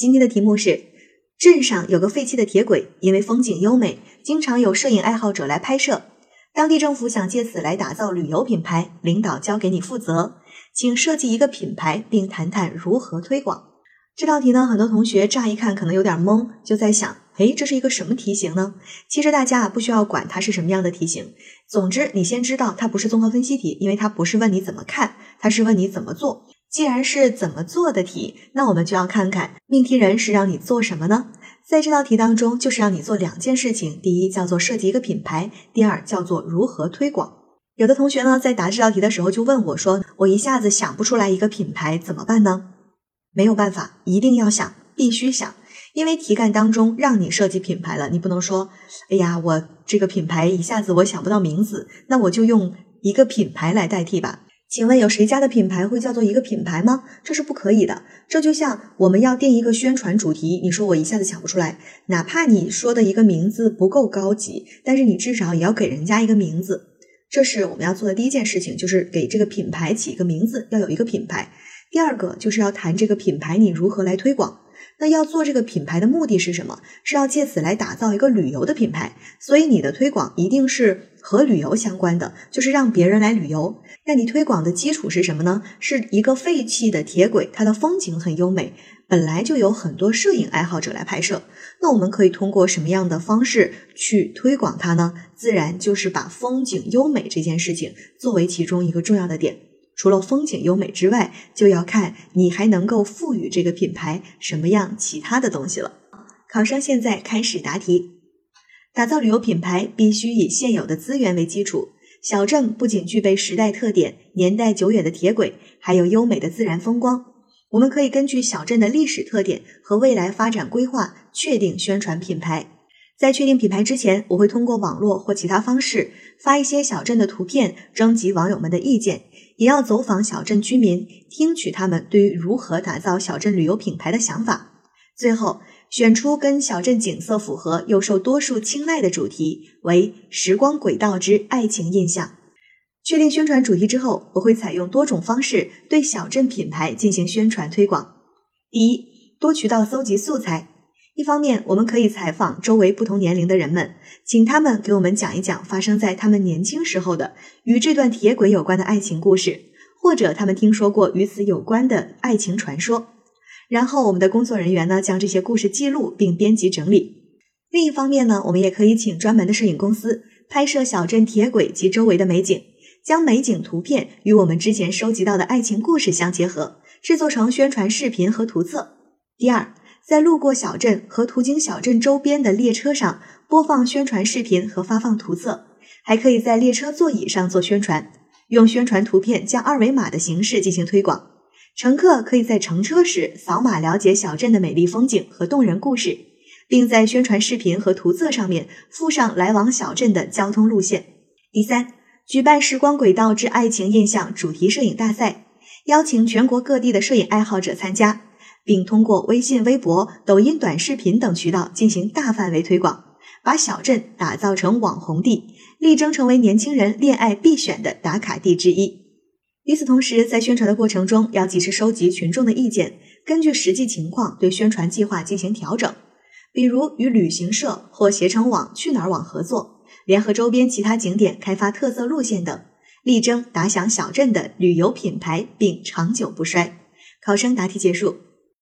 今天的题目是：镇上有个废弃的铁轨，因为风景优美，经常有摄影爱好者来拍摄。当地政府想借此来打造旅游品牌，领导交给你负责，请设计一个品牌，并谈谈如何推广。这道题呢，很多同学乍一看可能有点懵，就在想：诶，这是一个什么题型呢？其实大家啊，不需要管它是什么样的题型，总之你先知道它不是综合分析题，因为它不是问你怎么看，它是问你怎么做。既然是怎么做的题，那我们就要看看命题人是让你做什么呢？在这道题当中，就是让你做两件事情：第一叫做设计一个品牌，第二叫做如何推广。有的同学呢，在答这道题的时候就问我说：“我一下子想不出来一个品牌怎么办呢？”没有办法，一定要想，必须想，因为题干当中让你设计品牌了，你不能说：“哎呀，我这个品牌一下子我想不到名字，那我就用一个品牌来代替吧。”请问有谁家的品牌会叫做一个品牌吗？这是不可以的。这就像我们要定一个宣传主题，你说我一下子想不出来，哪怕你说的一个名字不够高级，但是你至少也要给人家一个名字。这是我们要做的第一件事情，就是给这个品牌起一个名字，要有一个品牌。第二个就是要谈这个品牌你如何来推广。那要做这个品牌的目的是什么？是要借此来打造一个旅游的品牌，所以你的推广一定是和旅游相关的，就是让别人来旅游。那你推广的基础是什么呢？是一个废弃的铁轨，它的风景很优美，本来就有很多摄影爱好者来拍摄。那我们可以通过什么样的方式去推广它呢？自然就是把风景优美这件事情作为其中一个重要的点。除了风景优美之外，就要看你还能够赋予这个品牌什么样其他的东西了。考生现在开始答题。打造旅游品牌必须以现有的资源为基础。小镇不仅具备时代特点、年代久远的铁轨，还有优美的自然风光。我们可以根据小镇的历史特点和未来发展规划，确定宣传品牌。在确定品牌之前，我会通过网络或其他方式发一些小镇的图片，征集网友们的意见。也要走访小镇居民，听取他们对于如何打造小镇旅游品牌的想法。最后，选出跟小镇景色符合又受多数青睐的主题，为“时光轨道之爱情印象”。确定宣传主题之后，我会采用多种方式对小镇品牌进行宣传推广。第一，多渠道搜集素材。一方面，我们可以采访周围不同年龄的人们，请他们给我们讲一讲发生在他们年轻时候的与这段铁轨有关的爱情故事，或者他们听说过与此有关的爱情传说。然后，我们的工作人员呢，将这些故事记录并编辑整理。另一方面呢，我们也可以请专门的摄影公司拍摄小镇铁轨及周围的美景，将美景图片与我们之前收集到的爱情故事相结合，制作成宣传视频和图册。第二。在路过小镇和途经小镇周边的列车上播放宣传视频和发放图册，还可以在列车座椅上做宣传，用宣传图片加二维码的形式进行推广。乘客可以在乘车时扫码了解小镇的美丽风景和动人故事，并在宣传视频和图册上面附上来往小镇的交通路线。第三，举办“时光轨道之爱情印象”主题摄影大赛，邀请全国各地的摄影爱好者参加。并通过微信、微博、抖音短视频等渠道进行大范围推广，把小镇打造成网红地，力争成为年轻人恋爱必选的打卡地之一。与此同时，在宣传的过程中，要及时收集群众的意见，根据实际情况对宣传计划进行调整。比如与旅行社或携程网、去哪儿网合作，联合周边其他景点开发特色路线等，力争打响小镇的旅游品牌，并长久不衰。考生答题结束。